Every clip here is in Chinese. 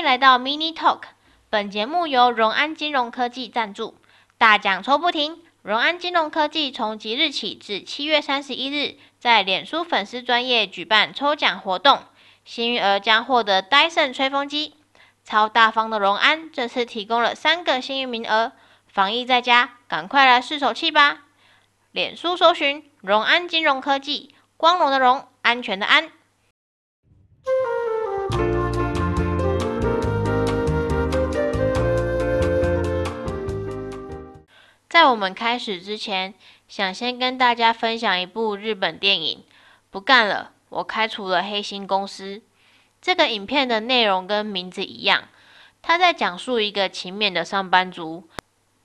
迎来到 Mini Talk。本节目由荣安金融科技赞助，大奖抽不停。荣安金融科技从即日起至七月三十一日，在脸书粉丝专页举办抽奖活动，幸运儿将获得 Dyson 吹风机。超大方的荣安这次提供了三个幸运名额，防疫在家，赶快来试手气吧！脸书搜寻荣安金融科技，光荣的荣，安全的安。我们开始之前，想先跟大家分享一部日本电影。不干了，我开除了黑心公司。这个影片的内容跟名字一样，他在讲述一个勤勉的上班族，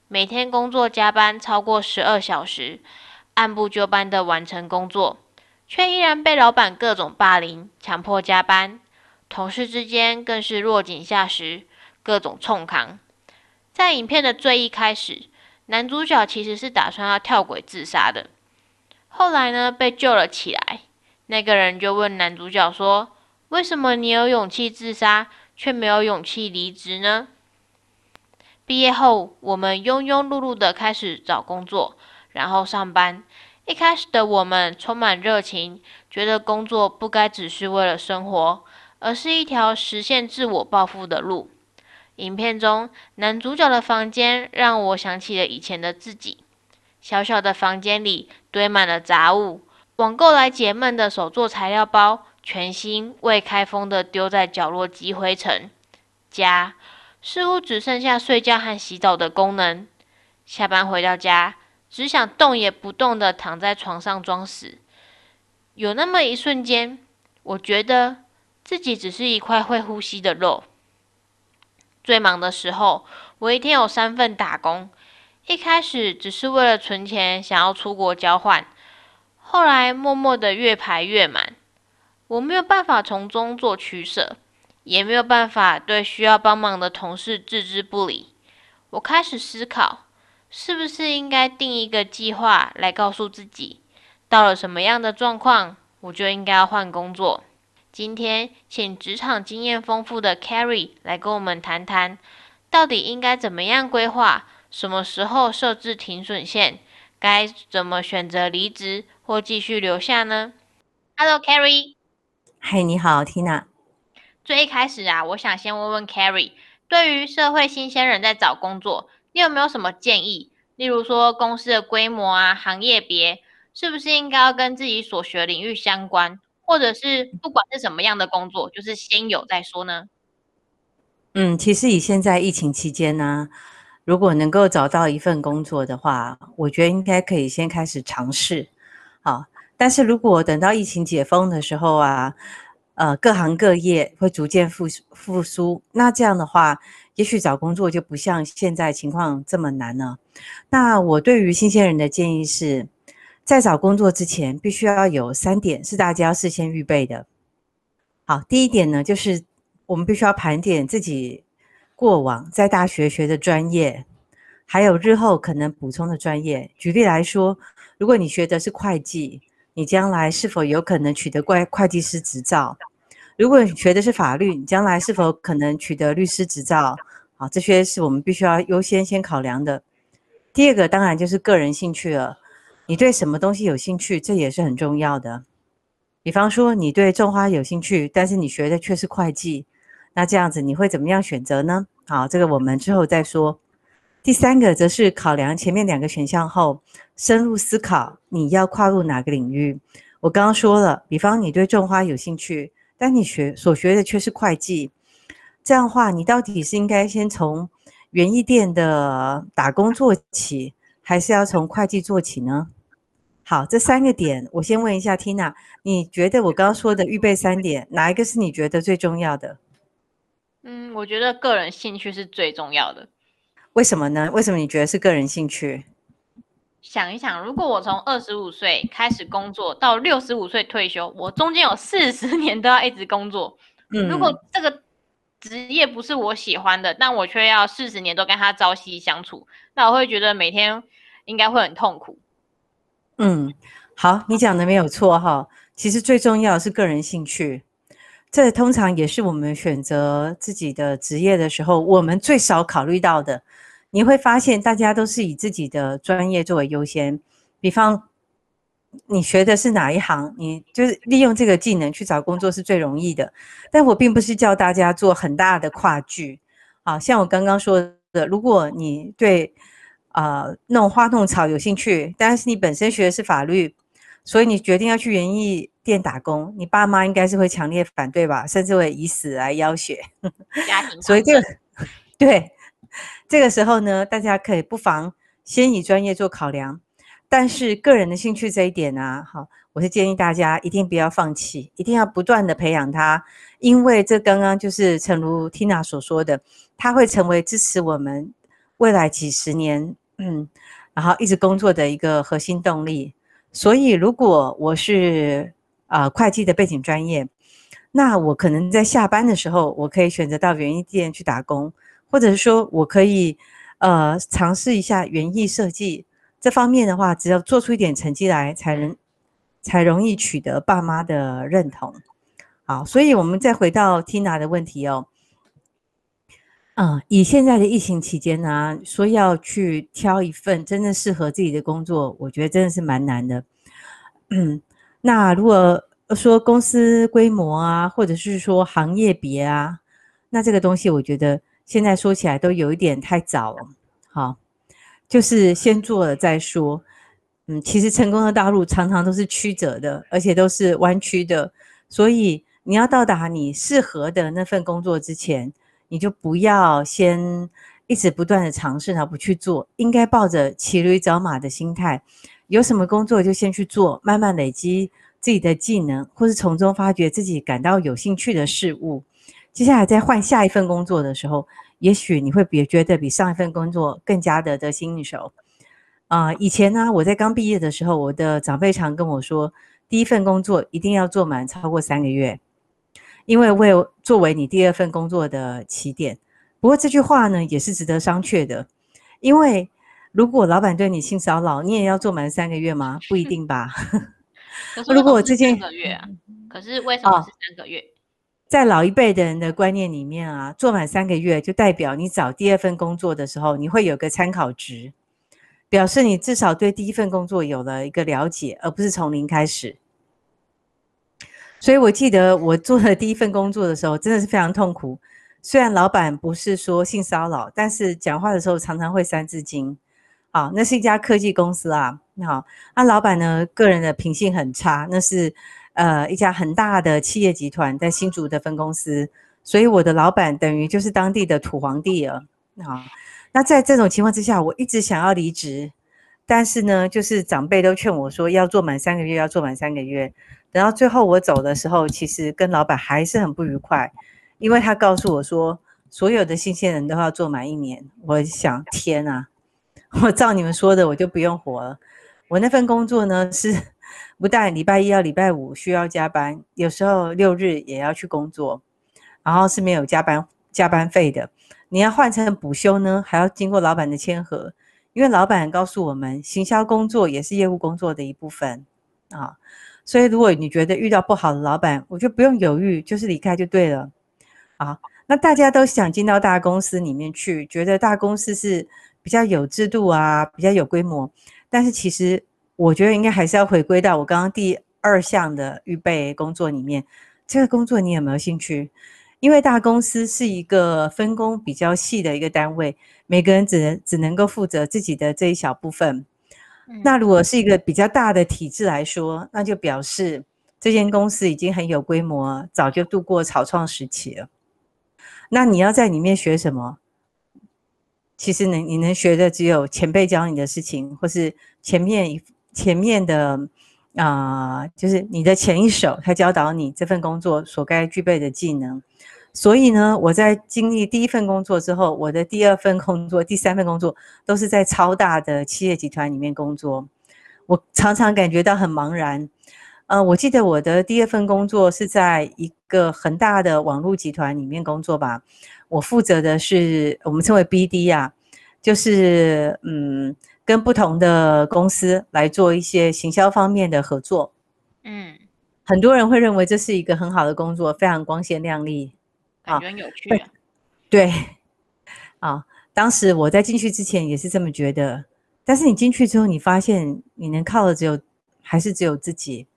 每天工作加班超过十二小时，按部就班的完成工作，却依然被老板各种霸凌，强迫加班，同事之间更是落井下石，各种冲扛。在影片的最一开始。男主角其实是打算要跳轨自杀的，后来呢，被救了起来。那个人就问男主角说：“为什么你有勇气自杀，却没有勇气离职呢？”毕业后，我们庸庸碌碌的开始找工作，然后上班。一开始的我们充满热情，觉得工作不该只是为了生活，而是一条实现自我抱负的路。影片中男主角的房间让我想起了以前的自己。小小的房间里堆满了杂物，网购来解闷的手作材料包，全新未开封的丢在角落积灰尘。家似乎只剩下睡觉和洗澡的功能。下班回到家，只想动也不动的躺在床上装死。有那么一瞬间，我觉得自己只是一块会呼吸的肉。最忙的时候，我一天有三份打工。一开始只是为了存钱，想要出国交换。后来默默的越排越满，我没有办法从中做取舍，也没有办法对需要帮忙的同事置之不理。我开始思考，是不是应该定一个计划来告诉自己，到了什么样的状况，我就应该要换工作。今天请职场经验丰富的 Carrie 来跟我们谈谈，到底应该怎么样规划，什么时候设置停损线，该怎么选择离职或继续留下呢？Hello Carrie，嗨，你好，Tina。最一开始啊，我想先问问 Carrie，对于社会新鲜人在找工作，你有没有什么建议？例如说公司的规模啊，行业别，是不是应该要跟自己所学领域相关？或者是不管是什么样的工作，就是先有再说呢？嗯，其实以现在疫情期间呢，如果能够找到一份工作的话，我觉得应该可以先开始尝试。好，但是如果等到疫情解封的时候啊，呃，各行各业会逐渐复复苏，那这样的话，也许找工作就不像现在情况这么难了。那我对于新鲜人的建议是，在找工作之前，必须要有三点是大家要事先预备的。好，第一点呢，就是我们必须要盘点自己过往在大学学的专业，还有日后可能补充的专业。举例来说，如果你学的是会计，你将来是否有可能取得会会计师执照？如果你学的是法律，你将来是否可能取得律师执照？好，这些是我们必须要优先先考量的。第二个当然就是个人兴趣了。你对什么东西有兴趣，这也是很重要的。比方说，你对种花有兴趣，但是你学的却是会计，那这样子你会怎么样选择呢？好，这个我们之后再说。第三个则是考量前面两个选项后，深入思考你要跨入哪个领域。我刚刚说了，比方你对种花有兴趣，但你学所学的却是会计，这样的话，你到底是应该先从园艺店的打工做起，还是要从会计做起呢？好，这三个点，我先问一下 Tina，你觉得我刚刚说的预备三点，哪一个是你觉得最重要的？嗯，我觉得个人兴趣是最重要的。为什么呢？为什么你觉得是个人兴趣？想一想，如果我从二十五岁开始工作到六十五岁退休，我中间有四十年都要一直工作。嗯，如果这个职业不是我喜欢的，但我却要四十年都跟他朝夕相处，那我会觉得每天应该会很痛苦。嗯，好，你讲的没有错哈。其实最重要的是个人兴趣，这通常也是我们选择自己的职业的时候，我们最少考虑到的。你会发现，大家都是以自己的专业作为优先。比方，你学的是哪一行，你就是利用这个技能去找工作是最容易的。但我并不是叫大家做很大的跨距。好，像我刚刚说的，如果你对、呃、弄花弄草有兴趣，但是你本身学的是法律，所以你决定要去园艺店打工，你爸妈应该是会强烈反对吧，甚至会以死来要挟。家庭 所以这个对。这个时候呢，大家可以不妨先以专业做考量，但是个人的兴趣这一点呢，好，我是建议大家一定不要放弃，一定要不断的培养他，因为这刚刚就是诚如 Tina 所说的，他会成为支持我们未来几十年，嗯，然后一直工作的一个核心动力。所以，如果我是啊、会计的背景专业，那我可能在下班的时候，我可以选择到园艺店去打工。或者是说我可以，呃，尝试一下园艺设计这方面的话，只要做出一点成绩来，才能才容易取得爸妈的认同。好，所以我们再回到 Tina 的问题哦，嗯，以现在的疫情期间呢、说要去挑一份真正适合自己的工作，我觉得真的是蛮难的。嗯，那如果说公司规模啊，或者是说行业别啊，那这个东西我觉得。现在说起来都有一点太早了，好，就是先做了再说。嗯，其实成功的道路常常都是曲折的，而且都是弯曲的，所以你要到达你适合的那份工作之前，你就不要先一直不断的尝试，然后不去做，应该抱着骑驴找马的心态，有什么工作就先去做，慢慢累积自己的技能，或是从中发掘自己感到有兴趣的事物。接下来再换下一份工作的时候，也许你会比觉得比上一份工作更加的得心应手。啊、以前呢，我在刚毕业的时候，我的长辈常跟我说，第一份工作一定要做满超过三个月，因为为作为你第二份工作的起点。不过这句话呢，也是值得商榷的，因为如果老板对你性骚扰，你也要做满三个月吗？不一定吧。如果我之前三个月啊，可是为什么是三个月？哦在老一辈的人的观念里面啊，做满三个月就代表你找第二份工作的时候，你会有个参考值，表示你至少对第一份工作有了一个了解，而不是从零开始。所以我记得我做的第一份工作的时候，真的是非常痛苦。虽然老板不是说性骚扰，但是讲话的时候常常会三字经。好，那是一家科技公司啊。好，那老板呢，个人的品性很差，那是。呃，一家很大的企业集团在新竹的分公司，所以我的老板等于就是当地的土皇帝了。好，那在这种情况之下，我一直想要离职，但是呢，就是长辈都劝我说要做满三个月，要做满三个月。等到最后我走的时候，其实跟老板还是很不愉快，因为他告诉我说，所有的新鲜人都要做满一年。我想，天啊，我照你们说的，我就不用活了。我那份工作呢是。不但礼拜一到礼拜五需要加班，有时候六日也要去工作，然后是没有加班加班费的。你要换成补休呢，还要经过老板的签核，因为老板告诉我们，行销工作也是业务工作的一部分啊。所以如果你觉得遇到不好的老板，我就不用犹豫，就是离开就对了。啊，那大家都想进到大公司里面去，觉得大公司是比较有制度啊，比较有规模，但是其实。我觉得应该还是要回归到我刚刚第二项的预备工作里面，这个工作你有没有兴趣？因为大公司是一个分工比较细的一个单位，每个人只能只能够负责自己的这一小部分。那如果是一个比较大的体制来说，那就表示这间公司已经很有规模，早就度过草创时期了。那你要在里面学什么？其实能你能学的只有前辈教你的事情，或是前面。前面的啊、呃，就是你的前一手，他教导你这份工作所该具备的技能。所以呢，我在经历第一份工作之后，我的第二份工作、第三份工作都是在超大的企业集团里面工作。我常常感觉到很茫然。呃，我记得我的第二份工作是在一个很大的网络集团里面工作吧。我负责的是我们称为 BD 啊，就是嗯。跟不同的公司来做一些行销方面的合作，嗯，很多人会认为这是一个很好的工作，非常光鲜亮丽，感觉很有趣啊。对，啊，当时我在进去之前也是这么觉得，但是你进去之后，你发现你能靠的只有还是只有自己，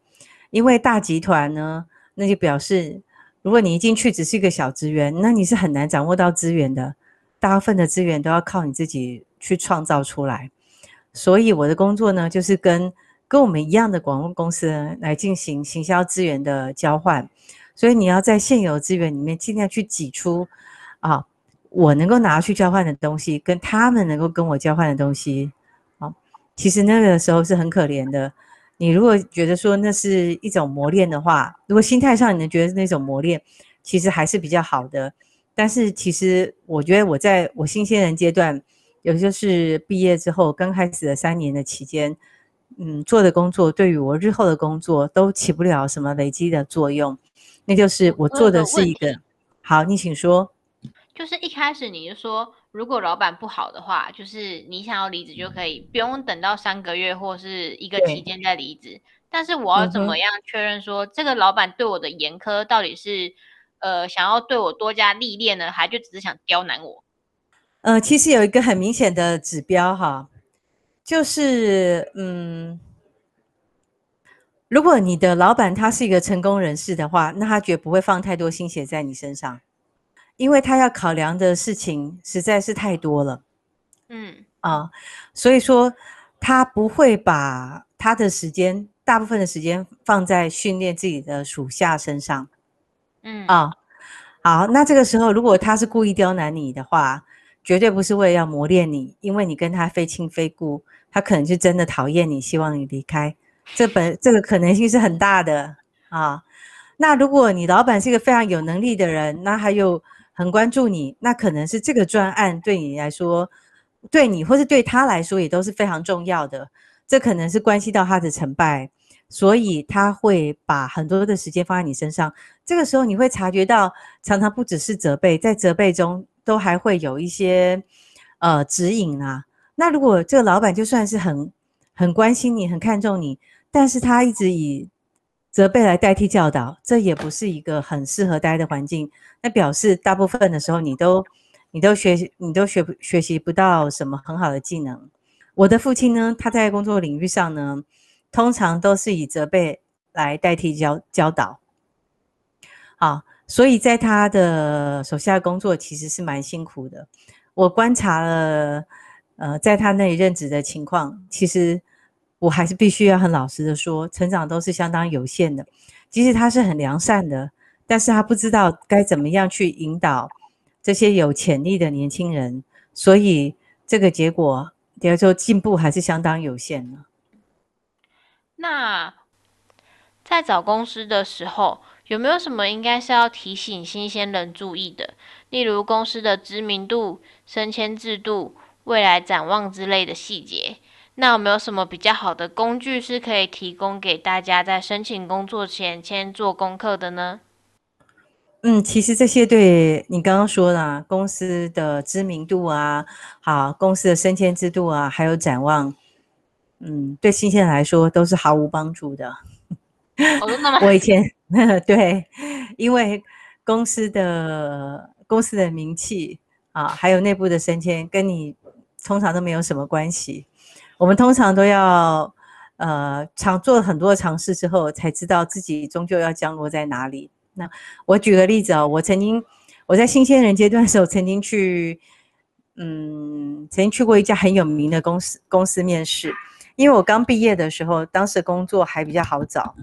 因为大集团呢，那就表示如果你一进去只是一个小职员，那你是很难掌握到资源的，大部分的资源都要靠你自己去创造出来。所以我的工作呢，就是跟跟我们一样的广告公司来进行行销资源的交换，所以你要在现有资源里面尽量去挤出啊，我能够拿去交换的东西，跟他们能够跟我交换的东西。啊，其实那个时候是很可怜的。你如果觉得说那是一种磨练的话，如果心态上你能觉得是那种磨练，其实还是比较好的。但是其实我觉得我在我新鲜人阶段，也就是毕业之后刚开始的三年的期间。嗯，做的工作对于我日后的工作都起不了什么累积的作用，那就是我做的是一个。好，你请说。就是一开始你就说，如果老板不好的话，就是你想要离职就可以，不用等到三个月或是一个期间再离职。但是我要怎么样确认说，这个老板对我的严苛到底是呃想要对我多加历练呢，还就只是想刁难我？呃，其实有一个很明显的指标哈。就是，嗯，如果你的老板他是一个成功人士的话，那他绝不会放太多心血在你身上，因为他要考量的事情实在是太多了。嗯啊，所以说他不会把他的时间，大部分的时间放在训练自己的属下身上。嗯啊，好，那这个时候如果他是故意刁难你的话，绝对不是为了要磨练你，因为你跟他非亲非故。他可能就真的讨厌你，希望你离开，这本这个可能性是很大的啊。那如果你老板是一个非常有能力的人，那他又很关注你，那可能是这个专案对你来说，对你或是对他来说也都是非常重要的。这可能是关系到他的成败，所以他会把很多的时间放在你身上。这个时候你会察觉到，常常不只是责备，在责备中都还会有一些呃指引啊。那如果这个老板就算是很很关心你，很看重你，但是他一直以责备来代替教导，这也不是一个很适合待的环境。那表示大部分的时候，你都你都学习，你都学学习不到什么很好的技能。我的父亲呢，他在工作领域上呢，通常都是以责备来代替教教导。好，所以在他的手下工作其实是蛮辛苦的。我观察了。呃，在他那里任职的情况，其实我还是必须要很老实的说，成长都是相当有限的。即使他是很良善的，但是他不知道该怎么样去引导这些有潜力的年轻人，所以这个结果，比如说进步还是相当有限的。那在找公司的时候，有没有什么应该是要提醒新鲜人注意的？例如公司的知名度、升迁制度。未来展望之类的细节，那有没有什么比较好的工具是可以提供给大家在申请工作前先做功课的呢？嗯，其实这些对你刚刚说的公司的知名度啊，好，公司的升迁制度啊，还有展望，嗯，对新鲜人来说都是毫无帮助的。哦，真的吗？我以前 对，因为公司的公司的名气啊，还有内部的升迁跟你。通常都没有什么关系，我们通常都要，呃，尝做很多的尝试之后，才知道自己终究要降落在哪里。那我举个例子啊、我曾经我在新鲜人阶段的时候，曾经去，嗯，曾经去过一家很有名的公司公司面试，因为我刚毕业的时候，当时工作还比较好找，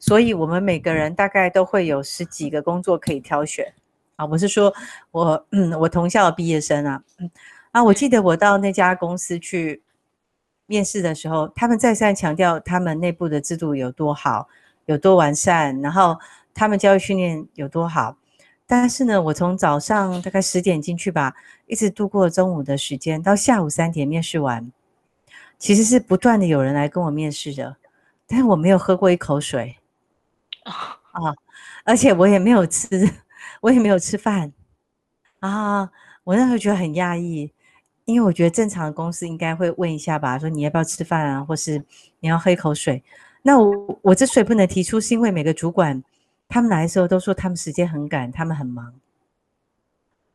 所以我们每个人大概都会有十几个工作可以挑选啊。我是说我，嗯，我同校的毕业生啊，嗯。啊，我记得我到那家公司去面试的时候，他们再三强调他们内部的制度有多好，有多完善，然后他们教育训练有多好。但是呢，我从早上大概十点进去吧，一直度过中午的时间，到下午三点面试完，其实是不断的有人来跟我面试的，但是我没有喝过一口水 啊，而且我也没有吃，我也没有吃饭啊，我那时候觉得很压抑。因为我觉得正常的公司应该会问一下吧，说你要不要吃饭啊，或是你要喝一口水。那我我之所以不能提出，是因为每个主管他们来的时候都说他们时间很赶，他们很忙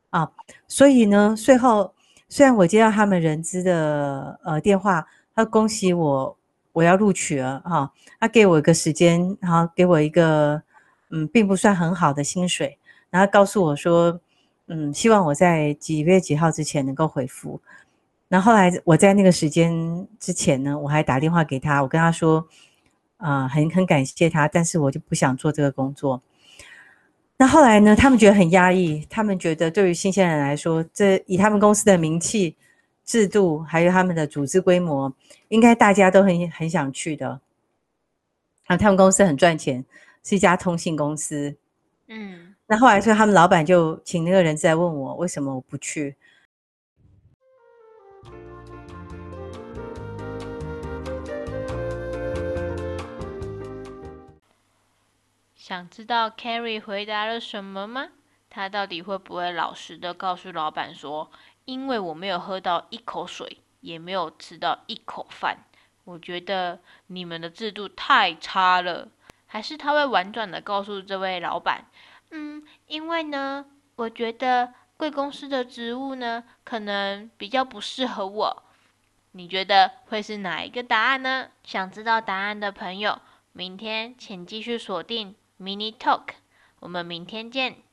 啊。所以呢，最后虽然我接到他们人资的呃电话，他恭喜我我要录取了哈，他给我一个时间，然后给我一个嗯并不算很好的薪水，然后告诉我说嗯希望我在几月几号之前能够回复。那后来我在那个时间之前呢，我还打电话给他，我跟他说。啊、很很感谢他，但是我就不想做这个工作。那后来呢？他们觉得很压抑，他们觉得对于新鲜人来说，这以他们公司的名气、制度，还有他们的组织规模，应该大家都很很想去的。啊，他们公司很赚钱，是一家通信公司。嗯，那后来所以他们老板就请那个人在问我，为什么我不去？想知道 Carrie 回答了什么吗？他到底会不会老实的告诉老板说，因为我没有喝到一口水，也没有吃到一口饭，我觉得你们的制度太差了。还是他会婉转的告诉这位老板，嗯，因为呢，我觉得贵公司的职务呢，可能比较不适合我。你觉得会是哪一个答案呢？想知道答案的朋友，明天请继续锁定。Mini Talk，我们明天见。